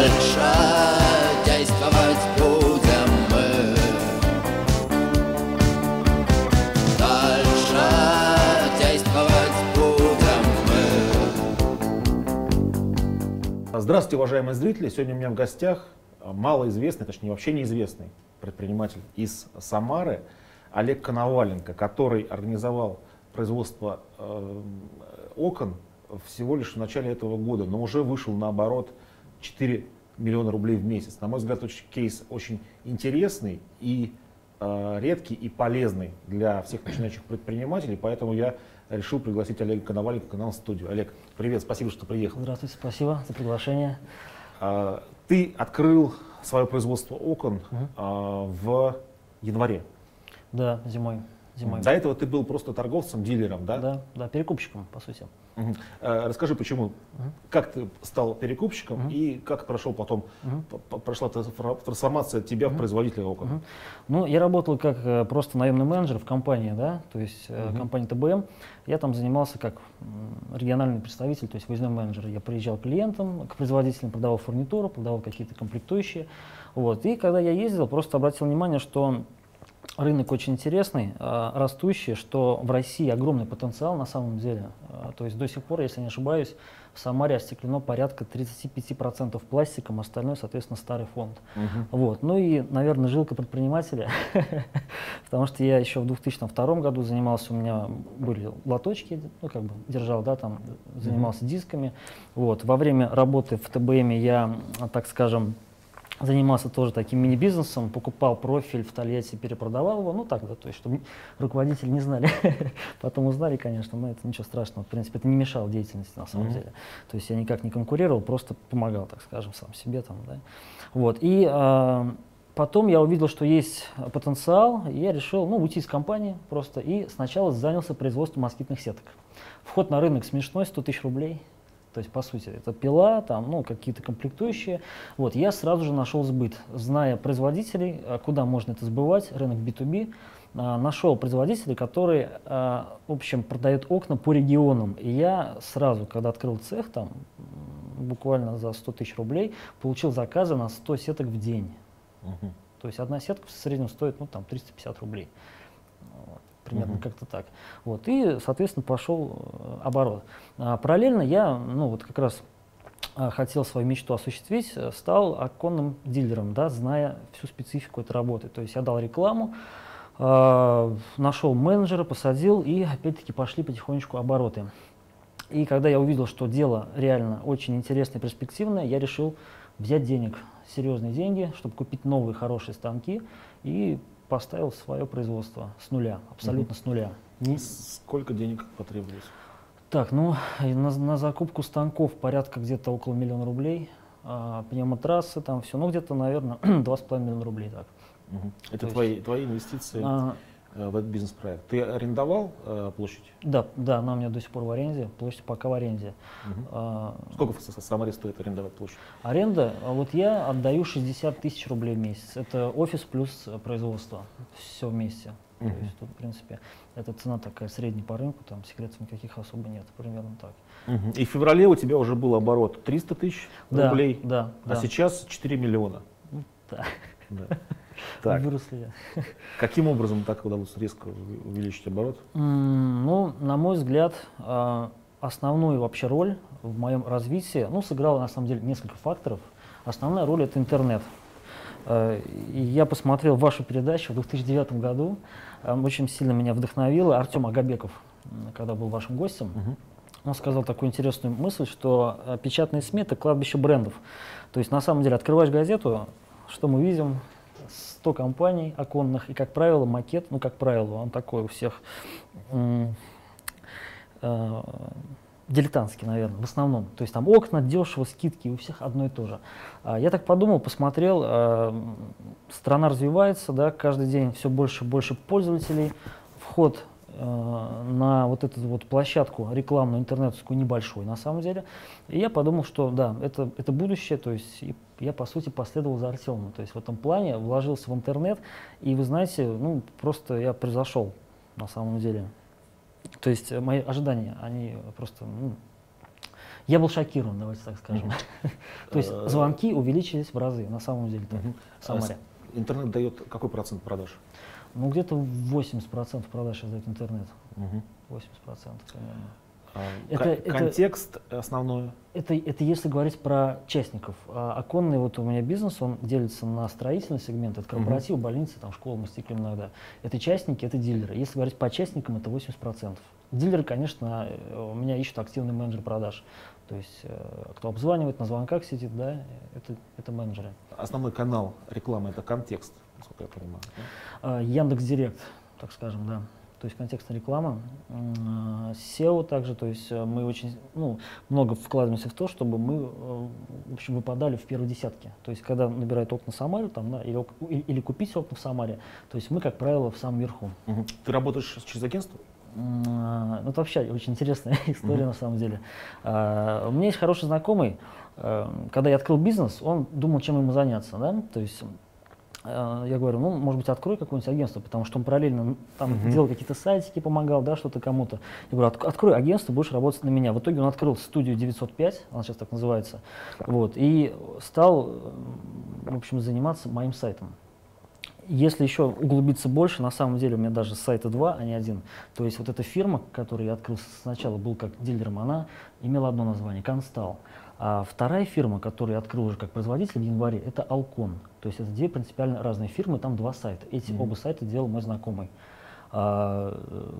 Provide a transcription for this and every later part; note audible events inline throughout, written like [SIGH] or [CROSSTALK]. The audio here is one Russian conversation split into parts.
Дальше действовать будем мы Дальше действовать будем мы Здравствуйте, уважаемые зрители. Сегодня у меня в гостях малоизвестный, точнее вообще неизвестный предприниматель из Самары Олег Коноваленко, который организовал производство э, окон всего лишь в начале этого года, но уже вышел на оборот 4 миллиона рублей в месяц. На мой взгляд, очень, кейс очень интересный и э, редкий и полезный для всех начинающих предпринимателей, поэтому я решил пригласить Олега Коноваленко к нам в студию. Олег, привет, спасибо, что приехал. Здравствуйте, спасибо за приглашение. Э, ты открыл свое производство окон Мгм. э, в январе. Да, зимой. Зимой. До этого ты был просто торговцем, дилером, да? Да, да, перекупщиком, по сути. Мгм. Э, Расскажи, почему, Мгм. как ты стал перекупщиком Мгм. и как прошел потом, п- прошла трансфор- трансформация тебя в Мгм. производителя окон? Мгм. Ну, я работал как э, просто наемный менеджер в компании, да, то есть Мгм. компания ТБМ. Я там занимался как региональный представитель, то есть выездной менеджер. Я приезжал к клиентам, к производителям, продавал фурнитуру, продавал какие-то комплектующие. Вот. И когда я ездил, просто обратил внимание, что рынок очень интересный, э, растущий, что в России огромный потенциал на самом деле. Э, То есть до сих пор, если не ошибаюсь, в Самаре остеклено порядка 35% пластиком, остальное, соответственно, старый фонд. Мгм. Вот. Ну и, наверное, жилка предпринимателя, [LAUGHS] потому что я еще в 2002 году занимался, у меня были лоточки, ну как бы держал, да, там занимался дисками. Вот. Во время работы в ТБМ я, так скажем, занимался тоже таким мини-бизнесом, покупал профиль в Тольятти, перепродавал его, ну так, да, то есть, чтобы руководители не знали, [LAUGHS] потом узнали, конечно, но это ничего страшного, в принципе, это не мешало деятельности на самом деле. То есть я никак не конкурировал, просто помогал, так скажем, сам себе там, да. Вот, и а, потом я увидел, что есть потенциал, и я решил, ну, уйти из компании просто, и сначала занялся производством москитных сеток. Вход на рынок смешной, 100 тысяч рублей, то есть, по сути, это пила, там, ну, какие-то комплектующие. Вот, я сразу же нашел сбыт, зная производителей, а, куда можно это сбывать, рынок B2B, а, нашел производителей, которые, а, в общем, продают окна по регионам. И я сразу, когда открыл цех, там, буквально за 100 тысяч рублей, получил заказы на 100 сеток в день. Мгм. То есть одна сетка в среднем стоит, ну, там, 350 рублей. Примерно Мгм. как-то так. Вот, и, соответственно, пошел э, оборот. А, параллельно я, ну, вот как раз а, хотел свою мечту осуществить, э, стал оконным дилером, да, зная всю специфику этой работы. То есть я дал рекламу, а, нашел менеджера, посадил, и опять-таки пошли потихонечку обороты. И когда я увидел, что дело реально очень интересное и перспективное, я решил взять денег, серьезные деньги, чтобы купить новые хорошие станки и поставил свое производство с нуля, абсолютно с нуля. Не- Сколько денег потребовалось? так, ну, на, на закупку станков порядка где-то около миллиона рублей, а, пневмотрассы, там все, ну, где-то, наверное, 2,5 [CLEARS THROAT] миллиона рублей, так. Мгм. Это То есть- твои, твои инвестиции А, в этот бизнес-проект. Ты арендовал э, площадь? да, да, она у меня до сих пор в аренде, площадь пока в аренде. Мгм. А, Сколько в С- Самаре стоит арендовать площадь? Аренда, а вот я отдаю 60 тысяч рублей в месяц. Это офис плюс э, производство. Все вместе. Мгм. То есть тут, в принципе, эта цена такая средняя по рынку, там секретов никаких особо нет, примерно так. Мгм. И в феврале у тебя уже был оборот 300 тысяч Да, рублей, Да, а да. сейчас 4 миллиона. Ну, да. Да. Так, Выросли каким образом так удалось резко увеличить оборот? Ну, на мой взгляд, а, основную вообще роль в моем развитии, ну, сыграло на самом деле несколько факторов. Основная роль это интернет. Э, И я посмотрел вашу передачу в 2009 году, э, очень сильно меня вдохновило Артем Агабеков, когда был вашим гостем. Он сказал такую интересную мысль, что э, печатные СМИ это кладбище брендов. То есть на самом деле открываешь газету, что мы видим? 100 компаний оконных, и, как правило, макет, ну, как правило, он такой у всех э, дилетантский, наверное, в основном. То есть там окна, дешево, скидки, у всех одно и то же. А я так подумал, посмотрел, э, страна развивается, да, каждый день все больше и больше пользователей, вход на вот эту вот площадку рекламную интернетскую небольшой на самом деле. И я подумал, что да, это, это будущее, то есть я по сути последовал за Артемом. То есть в этом плане вложился в интернет, и вы знаете, ну просто я превзошел на самом деле. То есть э, мои ожидания, они просто ну, Я был шокирован, давайте так скажем. [LAUGHS] То есть Э, звонки увеличились в разы, на самом деле, в Самаре. А Интернет дает какой процент продаж? Ну, где-то 80% продаж дает интернет. Мгм. 80% примерно. А, Это- ко- это- Контекст основной. Это, это если говорить про частников. А оконный вот у меня бизнес, он делится на строительный сегмент, это корпоративы, больницы, там, школы, мы стеклим иногда. Это частники, это дилеры. Если говорить по частникам, это 80%. Дилеры, конечно, э, у меня ищут активный менеджер продаж. То есть, э, кто обзванивает, на звонках сидит, да, это, это менеджеры. Основной канал рекламы это контекст, насколько я понимаю. да? А, Яндекс Директ, так скажем, да. То есть контекстная реклама. А, SEO также, то есть э, мы очень ну, много вкладываемся в то, чтобы мы э, в общем, выпадали в первой десятке. То есть когда набирают окна в Самаре там, да, или, или, купить окна в Самаре, то есть мы, как правило, в самом верху. Мгм. Ты работаешь через агентство? А, Ну, это вообще очень интересная [LAUGHS] история на самом деле. У меня есть хороший знакомый, э, когда я открыл бизнес, он думал, чем ему заняться, да, то есть я говорю, ну, может быть, открой какое-нибудь агентство, потому что он параллельно ну, там Мгм. делал какие-то сайтики, помогал, да, что-то кому-то. Я говорю, «Отк- открой агентство, будешь работать на меня. В итоге он открыл студию 905, она сейчас так называется, вот, и стал, э, в общем, заниматься моим сайтом. Если еще углубиться больше, на самом деле у меня даже сайта два, а не один. То есть вот эта фирма, которую я открыл сначала, был как дилером, она имела одно название – Констал. А вторая фирма, которую я открыл уже как производитель в январе, это Алкон. То есть это две принципиально разные фирмы, там два сайта. Эти Мгм. оба сайта делал мой знакомый. А, э,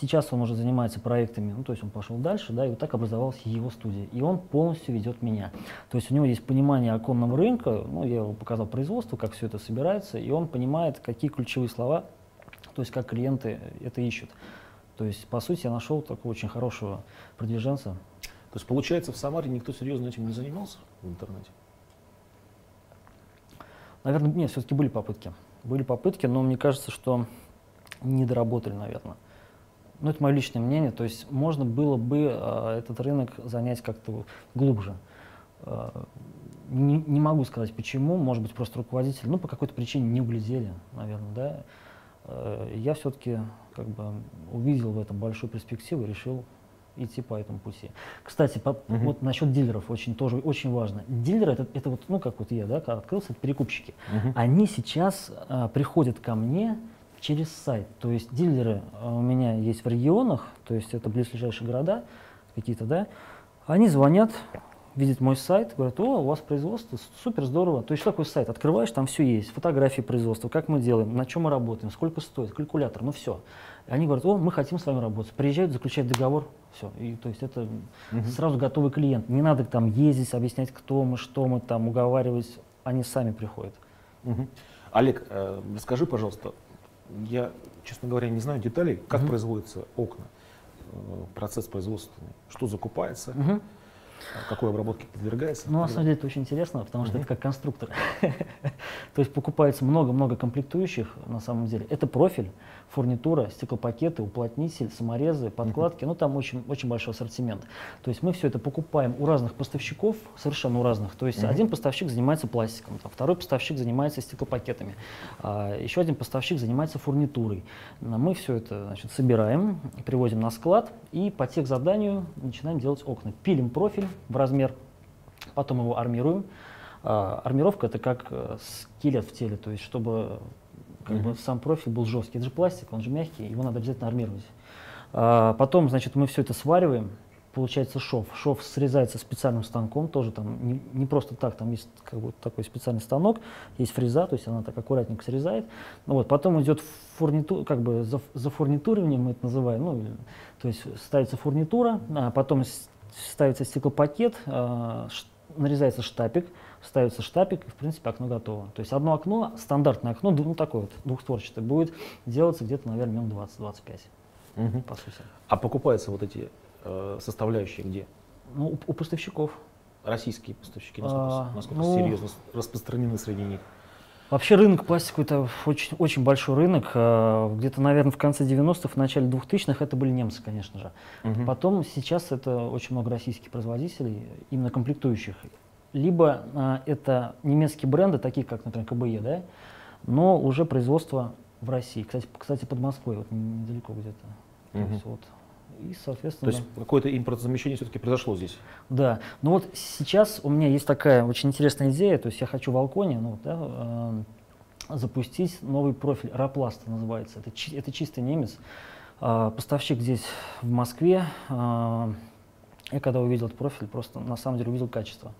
сейчас он уже занимается проектами, ну, то есть он пошел дальше, да, и вот так образовалась его студия. И он полностью ведет меня. То есть у него есть понимание оконного рынка, ну, я его показал производство, как все это собирается, и он понимает, какие ключевые слова, то есть как клиенты это ищут. То есть, по сути, я нашел такого очень хорошего продвиженца. То есть получается в Самаре никто серьезно этим не занимался в интернете? Наверное, нет, все-таки были попытки. Были попытки, но мне кажется, что не доработали, наверное. Ну, это мое личное мнение. То есть можно было бы э, этот рынок занять как-то глубже. Э, не, не могу сказать почему, может быть, просто руководитель, ну, по какой-то причине не углядели, наверное, да. Э, я все-таки как бы увидел в этом большую перспективу и решил идти по этому пути. Кстати, по- Мгм. вот насчет дилеров очень тоже очень важно. Дилеры это, это вот, ну, как вот я, да, когда открылся, это перекупщики. Мгм. Они сейчас а, приходят ко мне через сайт. То есть дилеры а, у меня есть в регионах, то есть это близлежащие города какие-то, да. Они звонят, видят мой сайт, говорят, о, у вас производство, супер здорово. То есть что такое сайт? Открываешь, там все есть, фотографии производства, как мы делаем, на чем мы работаем, сколько стоит, калькулятор, ну все. И они говорят, о, мы хотим с вами работать. Приезжают, заключают договор, все. И то есть это Мгм. сразу готовый клиент. Не надо там ездить, объяснять, кто мы, что мы там, уговаривать. Они сами приходят. Мгм. Олег, э, расскажи, пожалуйста, я, честно говоря, не знаю деталей, как Мгм. производятся окна, э, процесс производственный, что закупается, Мгм. А какой обработке подвергается. Ну, на самом деле это очень интересно, потому что Мгм. это как конструктор. [LAUGHS] То есть покупается много-много комплектующих на самом деле. Это профиль, фурнитура, стеклопакеты, уплотнитель, саморезы, подкладки. Ну, там очень, очень большой ассортимент. То есть мы все это покупаем у разных поставщиков, совершенно у разных. То есть Мгм. один поставщик занимается пластиком, там, второй поставщик занимается стеклопакетами, а, еще один поставщик занимается фурнитурой. Мы все это значит, собираем, привозим на склад и по тех заданию начинаем делать окна. Пилим профиль в размер, потом его армируем. А, армировка это как э, скелет в теле, то есть чтобы как бы, Мгм. сам профиль был жесткий. Это же пластик, он же мягкий, его надо обязательно армировать. А, потом, значит, мы все это свариваем, получается шов. Шов срезается специальным станком, тоже там не, не просто так, там есть как бы такой специальный станок, есть фреза, то есть она так аккуратненько срезает. Ну, вот, потом идет фурниту, как бы за, за фурнитуриванием мы это называем, ну, то есть ставится фурнитура, а потом ставится стеклопакет, а, ш- нарезается штапик, ставится штапик, и, в принципе, окно готово. То есть одно окно, стандартное окно, ну, такое вот, двухстворчатое, будет делаться где-то, наверное, минут 20-25, Мгм. по сути. А покупаются вот эти э, составляющие где? Ну, у, у поставщиков. Российские поставщики, насколько, А, насколько ну- серьезно распространены среди них? Вообще рынок пластика это очень, очень большой рынок. А, Где-то, наверное, в конце 90-х, в начале 2000-х это были немцы, конечно же. Мгм. Потом сейчас это очень много российских производителей, именно комплектующих. Либо а, это немецкие бренды, такие как, например, КБЕ, да, но уже производство в России. Кстати, кстати под Москвой, вот недалеко где-то. То Мгм. есть вот И, То соответственно, есть какое-то импортозамещение все-таки произошло здесь. да. Ну вот сейчас у меня есть такая очень интересная идея, то есть я хочу в Алконе, ну, да, э, запустить новый профиль, Рапласта называется. Это, чи- это чистый немец. А, поставщик здесь в Москве. А, я когда увидел этот профиль, просто на самом деле увидел качество.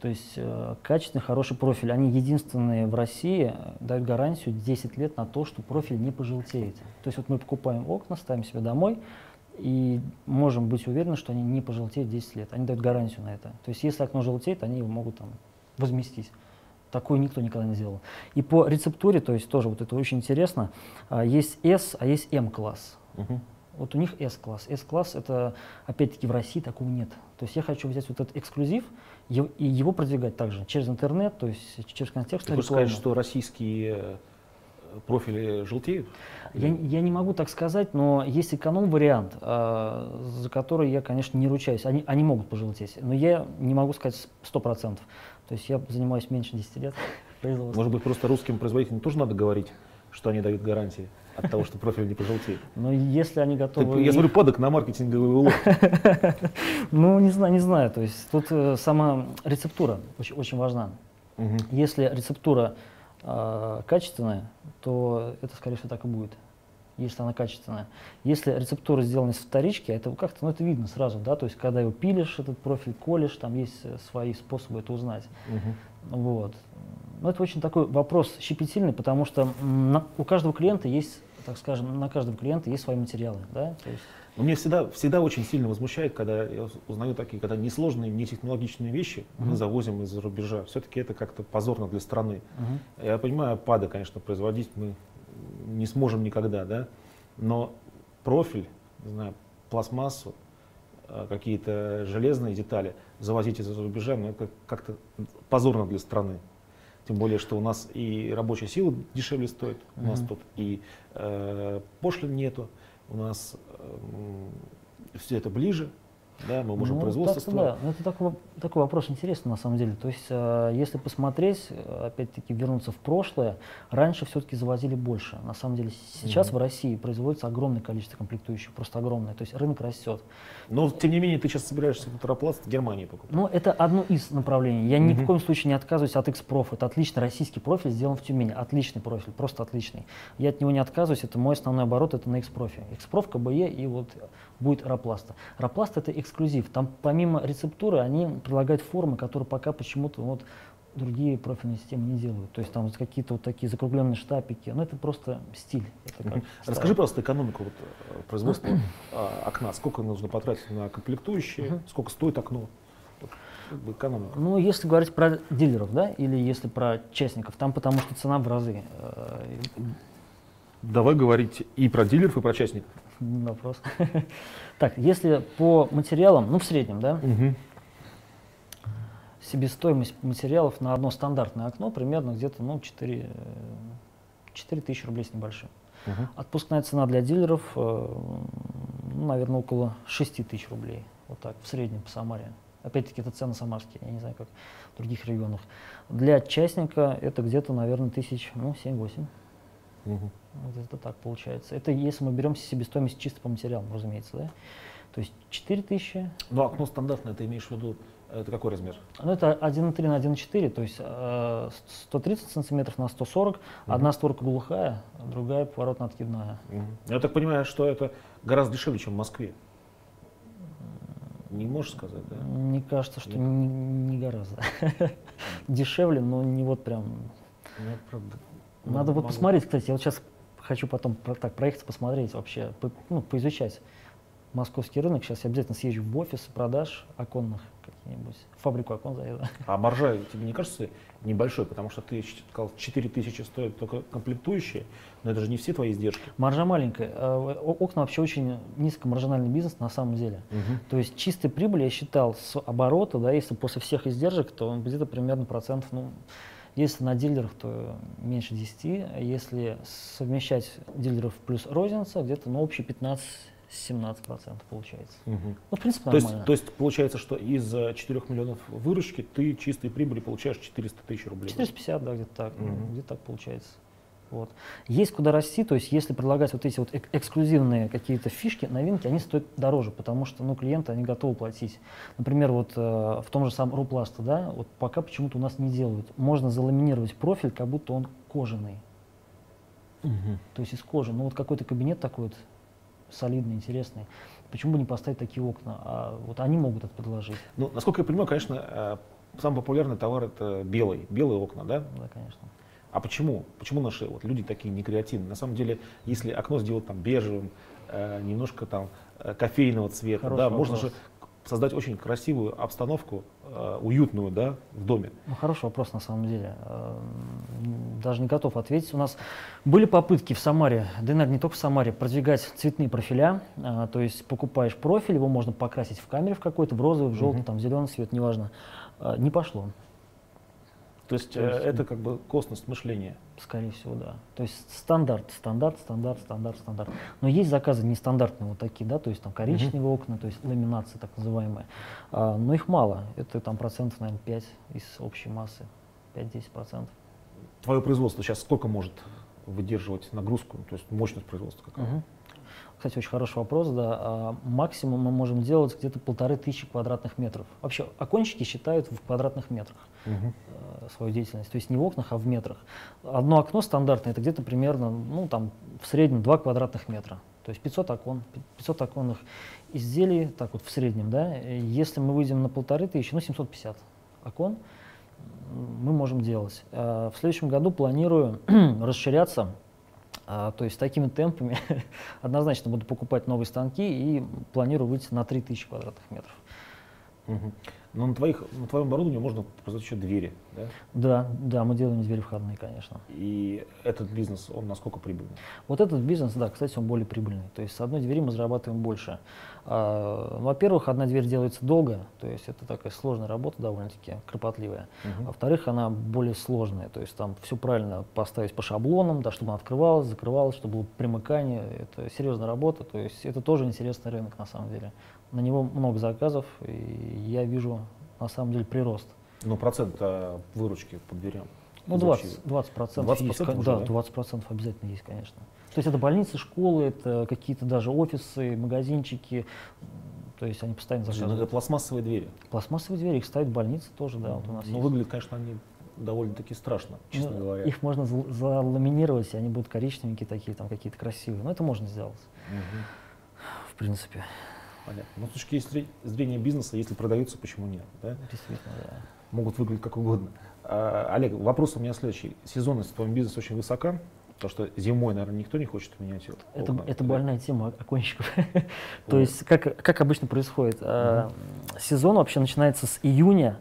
То есть э, качественный, хороший профиль. Они единственные в России э, дают гарантию 10 лет на то, что профиль не пожелтеет. То есть вот мы покупаем окна, ставим себе домой и можем быть уверены, что они не пожелтеют 10 лет. Они дают гарантию на это. То есть если окно желтеет, они его могут там возместить. Такое никто никогда не делал. И по рецептуре, то есть тоже вот это очень интересно, а, есть S, а есть M-класс. Мгм. Вот у них S-класс. S-класс это, опять-таки, в России такого нет. То есть я хочу взять вот этот эксклюзив и его продвигать также через интернет, то есть через Ты контекстную хочешь сказать, что российские э, профили желтеют? Я, я не могу так сказать, но есть эконом-вариант, а, за который я, конечно, не ручаюсь. Они, они могут пожелтеть, но я не могу сказать с- 100%. То есть я занимаюсь меньше 10 лет [LAUGHS] производством. Может быть, просто русским производителям тоже надо говорить, что они дают гарантии от того, что профиль не пожелтеет? [LAUGHS] Но если они Ты- готовы... я их- смотрю, падок на маркетинговый улов. [LAUGHS] Ну, не знаю, не знаю. То есть тут э, сама рецептура очень, очень важна. Если рецептура э, качественная, то это, скорее всего, так и будет, если она качественная. Если рецептура сделана из вторички, это как-то, ну, это видно сразу, да, то есть, когда его пилишь, этот профиль колешь, там есть э, свои способы это узнать. Мгм. Вот. Ну, это очень такой вопрос щепетильный, потому что на- у каждого клиента есть, так скажем, на каждого клиента есть свои материалы, да, то есть, Но мне всегда, всегда очень сильно возмущает, когда я узнаю такие, когда несложные, не технологичные вещи мы Мгм. завозим из-за рубежа. Все-таки это как-то позорно для страны. мгм. Я понимаю, пады, конечно, производить мы не сможем никогда, да, но профиль, не знаю, пластмассу, э, какие-то железные детали завозить из-за рубежа, ну, это как-то позорно для страны. Тем более, что у нас и рабочая сила дешевле стоит, у нас Мгм. тут и э, пошлин нету, у нас все это ближе, да, мы можем Ну, производство строить. да. Ну, это такой, такой вопрос интересный на самом деле. То есть, э, если посмотреть, э, опять-таки вернуться в прошлое, раньше все-таки завозили больше. На самом деле сейчас Мгм. в России производится огромное количество комплектующих, просто огромное. То есть рынок растет. Но, тем не менее, ты сейчас собираешься футуропласт в Германии покупать. Но это одно из направлений. Я ни в коем случае не отказываюсь от X-Prof. Это отличный российский профиль, сделан в Тюмени. Отличный профиль, просто отличный. Я от него не отказываюсь. Это мой основной оборот, это на X-Prof. X-Prof, КБЕ и вот будет Рапласта. Рапласт это эксклюзив. Там помимо рецептуры они предлагают формы, которые пока почему-то вот другие профильные системы не делают. То есть там вот какие-то вот такие закругленные штапики. Ну это просто стиль. Это как. Расскажи, пожалуйста, экономику вот, э, производства [CLEARS THROAT] а, окна. Сколько нужно потратить на комплектующие, сколько стоит окно? Экономика. Ну, если говорить про дилеров, да, или если про частников, там потому что цена в разы. Э, Давай говорить и про дилеров, и про частников. Вопрос. [LAUGHS] Так, если по материалам, ну в среднем, да, себестоимость материалов на одно стандартное окно примерно где-то, ну, 4, 4 тысячи рублей с небольшим. Мгм. Отпускная цена для дилеров, э, ну, наверное, около 6 тысяч рублей. Вот так, в среднем по Самаре. Опять-таки, это цены самарские, я не знаю, как в других регионах. Для частника это где-то, наверное, тысяч, ну, 7-8. Мгм. Вот это так получается. Это если мы берем себестоимость чисто по материалам, разумеется, да? То есть 4 тысячи, Ну, окно стандартное, ты имеешь в виду, это какой размер? ну это 1,3 на 1,4, то есть э, 130 сантиметров на 140, одна створка глухая, а другая поворотно-откидная. Мгм. Я так понимаю, что это гораздо дешевле, чем в Москве. Не можешь сказать, да? Мне кажется, что Нет. не, не гораздо. [LAUGHS] Дешевле, но не вот прям. Ну, правда. Надо вот посмотреть, кстати, я вот сейчас хочу потом про- так проехаться, посмотреть вообще, по- ну, поизучать московский рынок. Сейчас я обязательно съезжу в офис продаж оконных какие-нибудь, фабрику окон заеду. [LAUGHS] А маржа тебе не кажется небольшой, потому что ты сказал, 4 тысячи стоят только комплектующие, но это же не все твои издержки. Маржа маленькая. О- Окна вообще очень низкомаржинальный бизнес на самом деле. То есть чистой прибыль я считал с оборота, да, если после всех издержек, то он где-то примерно процентов, ну, если на дилерах, то меньше 10, а если совмещать дилеров плюс розница, где-то ну, общий 15-17 процентов получается. Мгм. Ну, в принципе, То есть, нормально. то есть получается, что из 4 миллионов выручки ты чистой прибыли получаешь 400 тысяч рублей. 450, да, где-то так, Мгм. где-то так получается. Вот. Есть куда расти, то есть если предлагать вот эти вот эк- эксклюзивные какие-то фишки, новинки, они стоят дороже, потому что ну, клиенты, они готовы платить. Например, вот э, в том же самом Рупласта, да, вот пока почему-то у нас не делают. Можно заламинировать профиль, как будто он кожаный, то есть из кожи. Ну вот какой-то кабинет такой вот солидный, интересный. Почему бы не поставить такие окна? А вот они могут это предложить. Ну, насколько я понимаю, конечно, э, самый популярный товар это белый, белые окна, да? Да, конечно. А почему? Почему наши вот люди такие некреативные? На самом деле, если окно сделать там бежевым, э, немножко там э, кофейного цвета, Хороший да, можно вопрос. же создать очень красивую обстановку, э, уютную, да, в доме. Ну, хороший вопрос на самом деле. Эм, Даже не готов ответить. У нас были попытки в Самаре, да и, наверное, не только в Самаре, продвигать цветные профиля. А, То есть покупаешь профиль, его можно покрасить в камере в какой-то, в розовый, в желтый, Мгм. там, в зеленый цвет, неважно. А, Не пошло, То есть, То э, есть, это как бы косность мышления. скорее всего, да. То есть стандарт, стандарт, стандарт, стандарт, стандарт. Но есть заказы нестандартные вот такие, да, то есть там коричневые окна, то есть ламинации так называемые. А, Но их мало. Это там процентов, наверное, 5 из общей массы. 5-10 процентов. Твое производство сейчас сколько может выдерживать нагрузку, то есть мощность производства какая? Мгм. Кстати, очень хороший вопрос, да. А, Максимум мы можем делать где-то полторы тысячи квадратных метров. Вообще, окончики считают в квадратных метрах э, свою деятельность, то есть не в окнах, а в метрах. Одно окно стандартное, это где-то примерно, ну, там, в среднем 2 квадратных метра. То есть 500 окон, пи- 500 оконных изделий, так вот в среднем, да. Если мы выйдем на полторы тысячи, ну, 750 окон мы можем делать. А В следующем году планирую [CLEARS THROAT] расширяться а, то есть такими темпами [LAUGHS] однозначно буду покупать новые станки и планирую выйти на 3000 квадратных метров. Мгм. Но на, твоих, на твоем оборудовании можно производить еще двери, да? Да, да, мы делаем двери входные, конечно. И этот бизнес, он насколько прибыльный? Вот этот бизнес, да, кстати, он более прибыльный. То есть с одной двери мы зарабатываем больше. А, ну, во-первых, одна дверь делается долго, то есть это такая сложная работа довольно-таки, кропотливая. А Во-вторых, она более сложная, то есть там все правильно поставить по шаблонам, да, чтобы она открывалась, закрывалась, чтобы было примыкание. Это серьезная работа, то есть это тоже интересный рынок на самом деле. На него много заказов, и я вижу на самом деле прирост. Ну, процент э, выручки по дверям. Ну, из 20, общей. 20 процентов 20% есть, уже, да? да, 20 процентов обязательно есть, конечно. То есть это больницы, школы, это какие-то даже офисы, магазинчики, то есть они постоянно ну, заказывают. это пластмассовые двери. Пластмассовые двери, их ставят больницы тоже, да, вот у нас Ну, есть. выглядят, конечно, они довольно-таки страшно, честно Ну, говоря. Их можно зал- заламинировать, и они будут коричневенькие такие, там какие-то красивые. Но это можно сделать, Мгм. в принципе. Понятно. Но с точки зре- зрения бизнеса, если продаются, почему нет? Да? Действительно, да. Могут выглядеть как угодно. А, Олег, вопрос у меня следующий. Сезонность в твоем бизнесе очень высока, потому что зимой, наверное, никто не хочет менять Это, окна. это больная тема окончиков. [LAUGHS] То есть, как, как обычно происходит, э, сезон вообще начинается с июня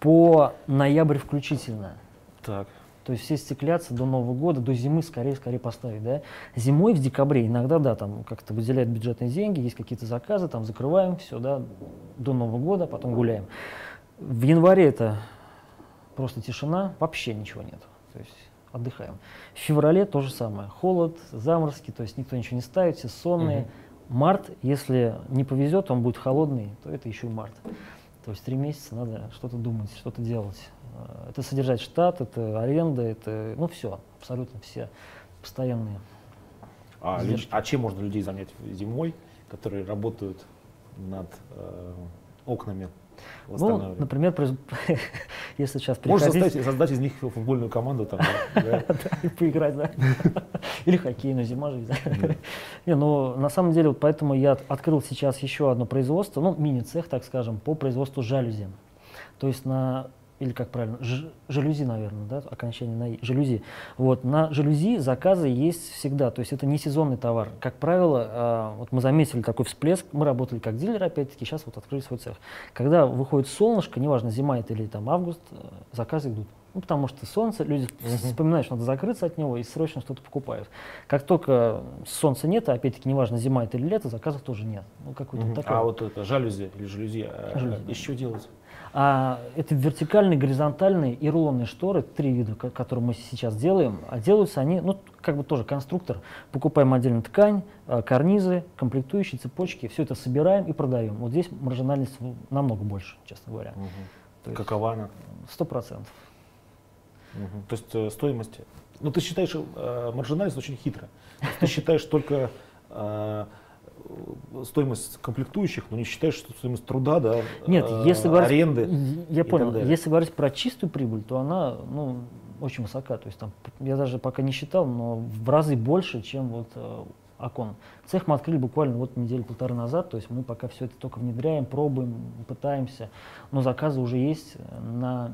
по ноябрь включительно. Так. То есть все стеклятся до Нового года, до зимы скорее, скорее поставить, да. Зимой в декабре иногда, да, там как-то выделяют бюджетные деньги, есть какие-то заказы, там закрываем все, да, до Нового года, потом гуляем. В январе это просто тишина, вообще ничего нет. То есть отдыхаем. В феврале то же самое. Холод, заморозки, то есть никто ничего не ставит, все сонные. Март, если не повезет, он будет холодный, то это еще и март. То есть три месяца надо что-то думать, что-то делать. Э, Это содержать штат, это аренда, это, ну все, абсолютно все постоянные. А, Издержки. люд- а чем можно людей занять зимой, которые работают над э, окнами Ну, например, [LAUGHS] если сейчас Можно создать, создать из них футбольную команду там, [LAUGHS] да, и поиграть, да? [LAUGHS] Или хоккей, но зима же. Не, ну, на самом деле, вот поэтому я от- открыл сейчас еще одно производство, ну, мини-цех, так скажем, по производству жалюзи. То есть на или как правильно, ж- жалюзи, наверное, да, окончание на жалюзи. Вот, на жалюзи заказы есть всегда, то есть это не сезонный товар. Как правило, а, вот мы заметили такой всплеск, мы работали как дилер, опять-таки, сейчас вот открыли свой цех. Когда выходит солнышко, неважно, зима это или там август, э, заказы идут. Ну, потому что солнце, люди вспоминают, что надо закрыться от него и срочно что-то покупают. Как только солнца нет, а опять-таки, неважно, зима это или лето, заказов тоже нет. Ну, какой-то Мгм. такой. А вот это жалюзи или жалюзи, э, Жалюзи, да. из чего делать? А это вертикальные, горизонтальные и рулонные шторы, три вида, ко- которые мы сейчас делаем. А делаются они, ну, как бы тоже конструктор. Покупаем отдельно ткань, а, карнизы, комплектующие, цепочки, все это собираем и продаем. Вот здесь маржинальность намного больше, честно говоря. То есть Какова она? Сто процентов. Мгм. То есть э, стоимость. Ну, ты считаешь э, маржинальность очень хитро. Ты считаешь только э, стоимость комплектующих, но не считаешь что стоимость труда, да, Нет, э, если говорить, аренды. я понял, если говорить про чистую прибыль, то она, ну, очень высока. То есть там, я даже пока не считал, но в разы больше, чем вот э, окон. Цех мы открыли буквально вот неделю полторы назад, то есть мы пока все это только внедряем, пробуем, пытаемся, но заказы уже есть на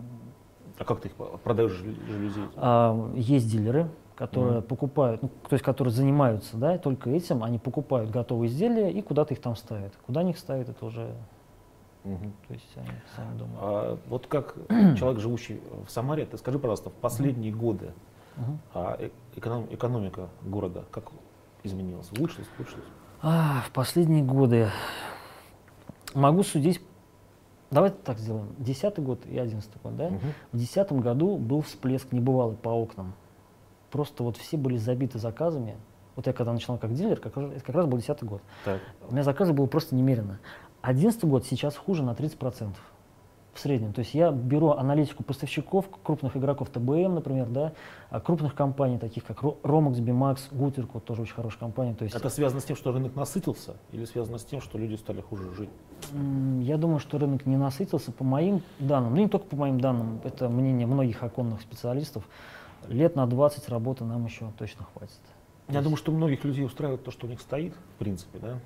А как ты их продаешь жалю- жалюзи? А, есть дилеры, которые Мгм. покупают, ну, то есть которые занимаются, да, только этим, они покупают готовые изделия и куда-то их там ставят. Куда они их ставят, это уже, Мгм. то есть они сами думают. А вот как [CLEARS THROAT] человек, живущий в Самаре, ты скажи, пожалуйста, в последние годы Мгм. а, э- эконом- экономика города как изменилась? Улучшилась, ухудшилась? А, в последние годы могу судить, давайте так сделаем, десятый год и одиннадцатый год, да? Мгм. В десятом году был всплеск небывалый по окнам. Просто вот все были забиты заказами. Вот я когда начинал как дилер, как, раз- это как раз был десятый год. Так. У меня заказов было просто немерено. Одиннадцатый год сейчас хуже на 30% в среднем. То есть я беру аналитику поставщиков, крупных игроков ТБМ, например, да, а крупных компаний, таких как Romax, Bimax, Гутерко, тоже очень хорошая компания. То есть Это связано с тем, что рынок насытился, или связано с тем, что люди стали хуже жить? я думаю, что рынок не насытился по моим данным, ну не только по моим данным, это мнение многих оконных специалистов. Лет на 20 работы нам еще точно хватит. Я думаю, что многих людей устраивает то, что у них стоит, в принципе, да?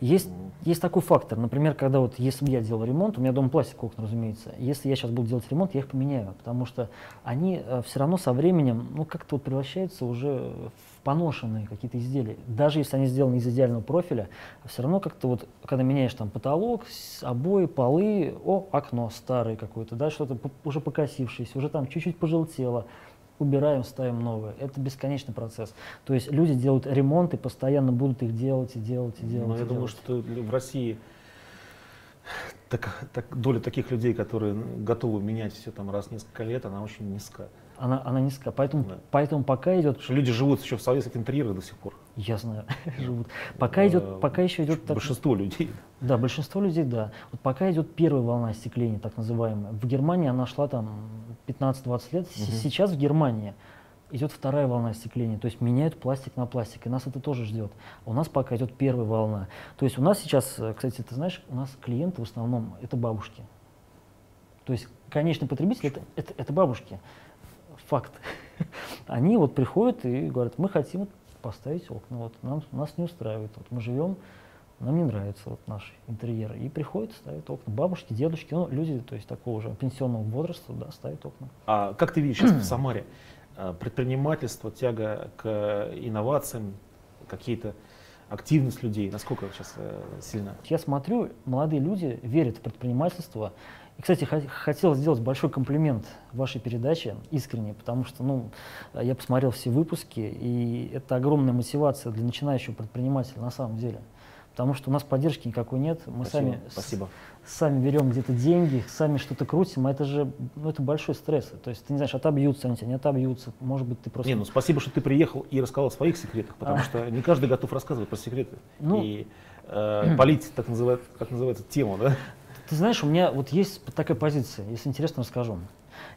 Есть, М. есть такой фактор, например, когда вот если бы я делал ремонт, у меня дома пластик окна, разумеется, если я сейчас буду делать ремонт, я их поменяю, потому что они все равно со временем, ну, как-то вот превращаются уже в поношенные какие-то изделия. Даже если они сделаны из идеального профиля, все равно как-то вот, когда меняешь там потолок, обои, полы, о, окно старое какое-то, да, что-то уже покосившееся, уже там чуть-чуть пожелтело, убираем, ставим новое. Это бесконечный процесс. То есть люди делают ремонт и постоянно будут их делать и делать и делать. Но и я думаю, делать. что в России так, так- доля таких людей, которые готовы менять все там раз в несколько лет, она очень низка. Она, она низкая. Поэтому, Да. поэтому пока идет, Потому что люди живут еще в советских интерьерах до сих пор. я знаю, [LAUGHS] живут. Пока идет, пока еще идет так, Большинство людей. да, большинство людей, да. Вот пока идет первая волна остекления, так называемая. В Германии она шла там 15-20 лет. Сейчас в Германии идет вторая волна остекления, то есть меняют пластик на пластик, и нас это тоже ждет. У нас пока идет первая волна. То есть у нас сейчас, э, кстати, ты знаешь, у нас клиенты в основном это бабушки. То есть конечный потребитель это, это, это бабушки. Факт. [LAUGHS] Они вот приходят и говорят, мы хотим поставить окна, вот нам, нас не устраивает, вот мы живем, нам не нравится вот наш интерьер. И приходят, ставят окна. Бабушки, дедушки, ну, люди, то есть такого же пенсионного возраста, да, ставят окна. А как ты видишь сейчас в [CLEARS THROAT] Самаре э, предпринимательство, тяга к инновациям, какие-то активность людей, насколько сейчас э, сильна? Я смотрю, молодые люди верят в предпринимательство. И, кстати, хо- хотел сделать большой комплимент вашей передаче, искренне, потому что, ну, я посмотрел все выпуски, и это огромная мотивация для начинающего предпринимателя на самом деле. Потому что у нас поддержки никакой нет, мы Спасибо, сами, с- Спасибо. сами берем где-то деньги, сами что-то крутим, а это же, ну, это большой стресс. То есть ты не знаешь, отобьются они тебя, не отобьются, может быть, ты просто... Не, ну спасибо, что ты приехал и рассказал о своих секретах, потому А. что не каждый готов рассказывать про секреты. Ну. и э, [CLEARS THROAT] полить, так называется, как называется, тему, да? Ты знаешь, у меня вот есть такая позиция, если интересно, расскажу.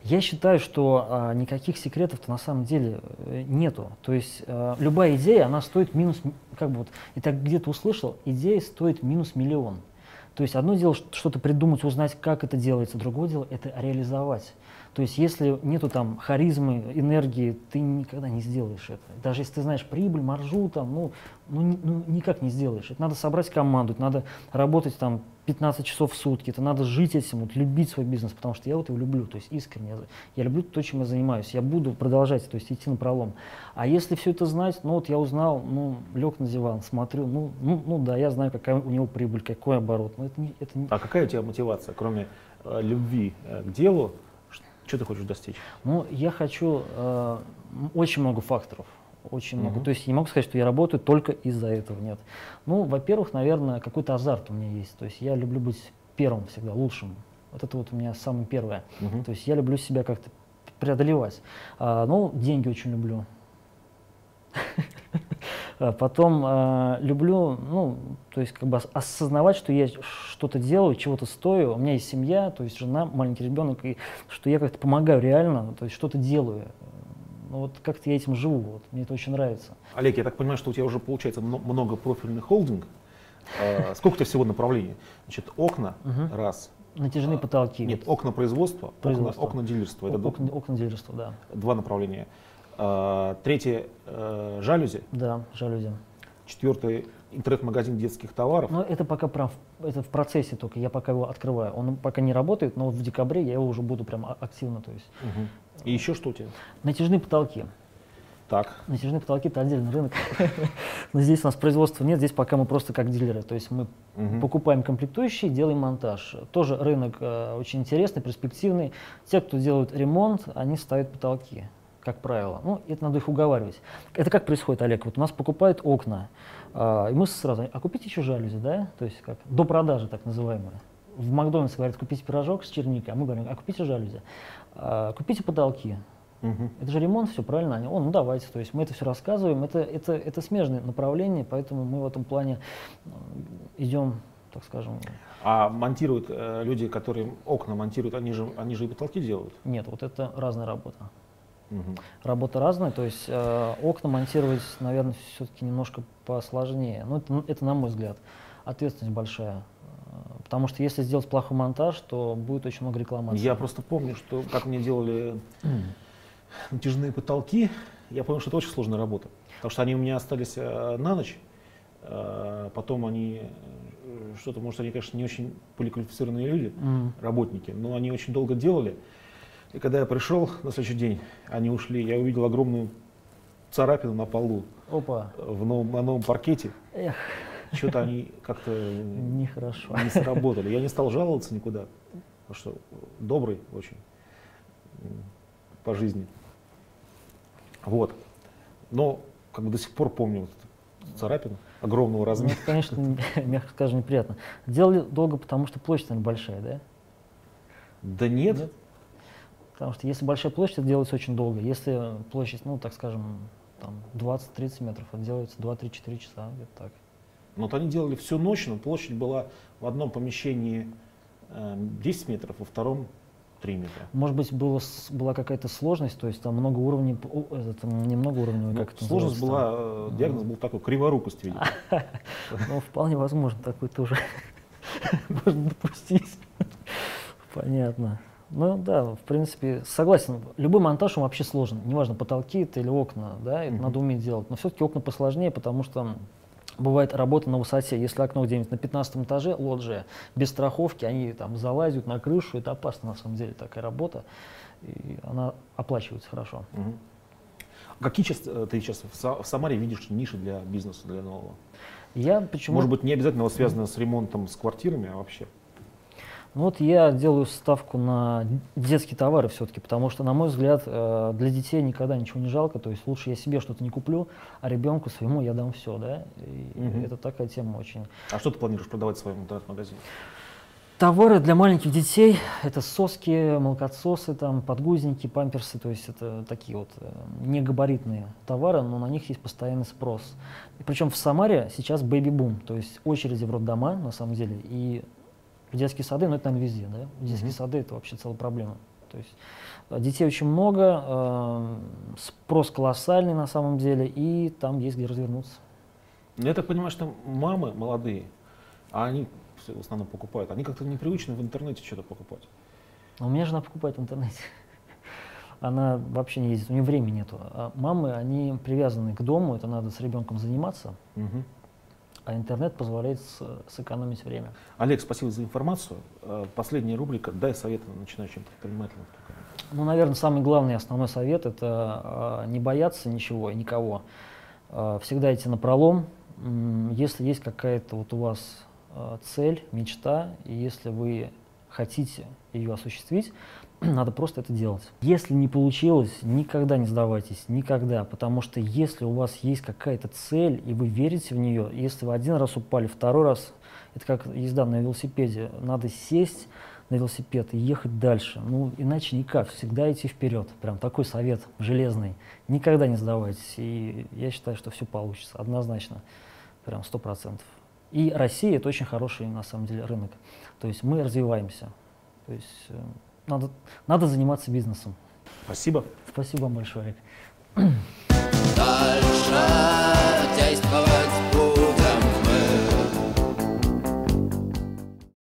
Я считаю, что а, никаких секретов-то на самом деле э, нету. То есть э, любая идея, она стоит минус, как бы вот, и так где-то услышал, идея стоит минус миллион. То есть одно дело что-то придумать, узнать, как это делается, другое дело это реализовать. То есть если нету там харизмы, энергии, ты никогда не сделаешь это. Даже если ты знаешь прибыль, маржу, там, ну, ну, ну, никак не сделаешь. Это надо собрать команду, это надо работать там 15 часов в сутки, это надо жить этим, вот, любить свой бизнес, потому что я вот его люблю, то есть искренне. Я, я люблю то, чем я занимаюсь, я буду продолжать, то есть идти на пролом. А если все это знать, ну вот я узнал, ну, лег на диван, смотрю, ну, ну, ну да, я знаю, какая у него прибыль, какой оборот. Но это не, это не, А какая у тебя мотивация, кроме э, любви э, к делу, что ты хочешь достичь? Ну, я хочу э, очень много факторов. Очень много. Мгм. То есть не могу сказать, что я работаю только из-за этого, нет. Ну, во-первых, наверное, какой-то азарт у меня есть. То есть я люблю быть первым всегда, лучшим. Вот это вот у меня самое первое. Мгм. То есть я люблю себя как-то преодолевать. А, ну, деньги очень люблю. [LAUGHS] А Потом э, люблю, ну, то есть как бы ос- осознавать, что я что-то делаю, чего-то стою. У меня есть семья, то есть жена, маленький ребенок, и что я как-то помогаю реально, то есть что-то делаю. Ну вот как-то я этим живу, вот, мне это очень нравится. Олег, я так понимаю, что у тебя уже получается мно- многопрофильный холдинг. А, Сколько у тебя всего направлений? Значит, окна, раз. Натяжные потолки. А, Нет, окна производства, окна, дилерства. Это О- окна, окна дилерства, да. два направления. А, Третье э, жалюзи. Да, жалюзи. Четвертое интернет-магазин детских товаров. Но это пока прям в- это в процессе только, я пока его открываю. Он пока не работает, но вот в декабре я его уже буду прям а- активно, то есть. Мгм. И еще что у тебя? Натяжные потолки. Так. Натяжные потолки это отдельный рынок. [LAUGHS] Но здесь у нас производства нет, здесь пока мы просто как дилеры. То есть мы Мгм. покупаем комплектующие, делаем монтаж. Тоже рынок э, очень интересный, перспективный. Те, кто делают ремонт, они ставят потолки, как правило. Ну, это надо их уговаривать. Это как происходит, Олег? Вот у нас покупают окна, а, и мы сразу, а купите еще жалюзи, да? То есть как до продажи так называемые. В Макдональдсе говорят, купите пирожок с черникой, а мы говорим, а купите жалюзи. А, купите потолки. Мгм. Это же ремонт, все правильно. Они, о, ну давайте. То есть мы это все рассказываем. Это, это, это смежные направления, поэтому мы в этом плане э, идем, так скажем, А монтируют э, люди, которые окна монтируют, они же, они же и потолки делают. нет, вот это разная работа. Мгм. Работа разная, то есть э, окна монтировать, наверное, все-таки немножко посложнее. Ну, это, это на мой взгляд. Ответственность большая. Э, Потому что если сделать плохой монтаж, то будет очень много рекламации. Я просто помню, что как мне делали [CLEARS THROAT] натяжные потолки, я понял, что это очень сложная работа. Потому что они у меня остались э, на ночь, э, потом они, э, что-то, может, они, конечно, не очень поликвалифицированные люди, работники, но они очень долго делали. И когда я пришел на следующий день, они ушли, я увидел огромную царапину на полу Опа. в новом, на новом паркете. Эх, Что-то они как-то [LAUGHS] нехорошо. не сработали. Я не стал жаловаться никуда, потому что добрый очень по жизни. Вот. Но как бы до сих пор помню вот эту царапину огромного Ну, размера. это, конечно, [LAUGHS] мягко скажем, неприятно. Делали долго, потому что площадь, наверное, большая, да? Да нет. Нет? Потому что если большая площадь, это делается очень долго. Если площадь, ну, так скажем, там 20-30 метров, это делается 2-3-4 часа, где-то так. Но вот они делали всю ночь, но площадь была в одном помещении э, 10 метров, во втором 3 метра. Может быть, было, была какая-то сложность, то есть там много уровней, п- о, этот, м, не много уровней, Ну, как это сложность была, э, диагноз был такой, криворукость, видимо. там? [LAUGHS] Ну, вполне возможно, такой тоже [LAUGHS] можно допустить. Понятно. Ну да, в принципе, согласен. Любой монтаж он вообще сложен. Неважно, потолки это или окна, да, это Мгм. надо уметь делать. Но все-таки окна посложнее, потому что бывает работа на высоте. Если окно где-нибудь на 15 этаже, лоджия, без страховки, они там залазят на крышу, это опасно на самом деле такая работа. И она оплачивается хорошо. А Какие сейчас, э, ты сейчас в Са- в Самаре видишь ниши для бизнеса, для нового? Я почему... Может быть, не обязательно связано с ремонтом, с квартирами, а вообще? Ну вот я делаю ставку на детские товары все-таки, потому что, на мой взгляд, э, для детей никогда ничего не жалко. То есть лучше я себе что-то не куплю, а ребенку своему я дам все, да. И Мгм. это такая тема очень. А что ты планируешь продавать в своем интернет-магазине? Товары для маленьких детей – это соски, молокососы, там, подгузники, памперсы, то есть это такие вот э, негабаритные товары, но на них есть постоянный спрос. И причем в Самаре сейчас бэби-бум, то есть очереди в роддома, на самом деле, и детские сады, ну это, наверное, везде, да? Детские Мгм. сады – это вообще целая проблема. То есть э, детей очень много, э, спрос колоссальный на самом деле, и там есть где развернуться. Ну, Я так понимаю, что мамы молодые, а они в основном покупают, они как-то непривычны в интернете что-то покупать. А У меня жена покупает в интернете. [LAUGHS] Она вообще не ездит, у нее времени нету. А мамы, они привязаны к дому, это надо с ребенком заниматься, Мгм. А интернет позволяет сэкономить время. Олег, спасибо за информацию. Э, Последняя рубрика «Дай советы начинающим предпринимателям». Ну, наверное, самый главный основной совет – это а, не бояться ничего и никого. А, всегда идти на пролом. Если есть какая-то вот у вас цель, мечта, и если вы хотите ее осуществить, надо просто это делать. Если не получилось, никогда не сдавайтесь, никогда, потому что если у вас есть какая-то цель, и вы верите в нее, если вы один раз упали, второй раз, это как езда на велосипеде, надо сесть, на велосипед и ехать дальше. Ну, иначе никак, всегда идти вперед. Прям такой совет железный. Никогда не сдавайтесь. И я считаю, что все получится, однозначно. Прям сто процентов. И Россия это очень хороший, на самом деле, рынок. То есть мы развиваемся. То есть э, надо, надо заниматься бизнесом. Спасибо. Спасибо вам большое, Олег. Дальше действовать.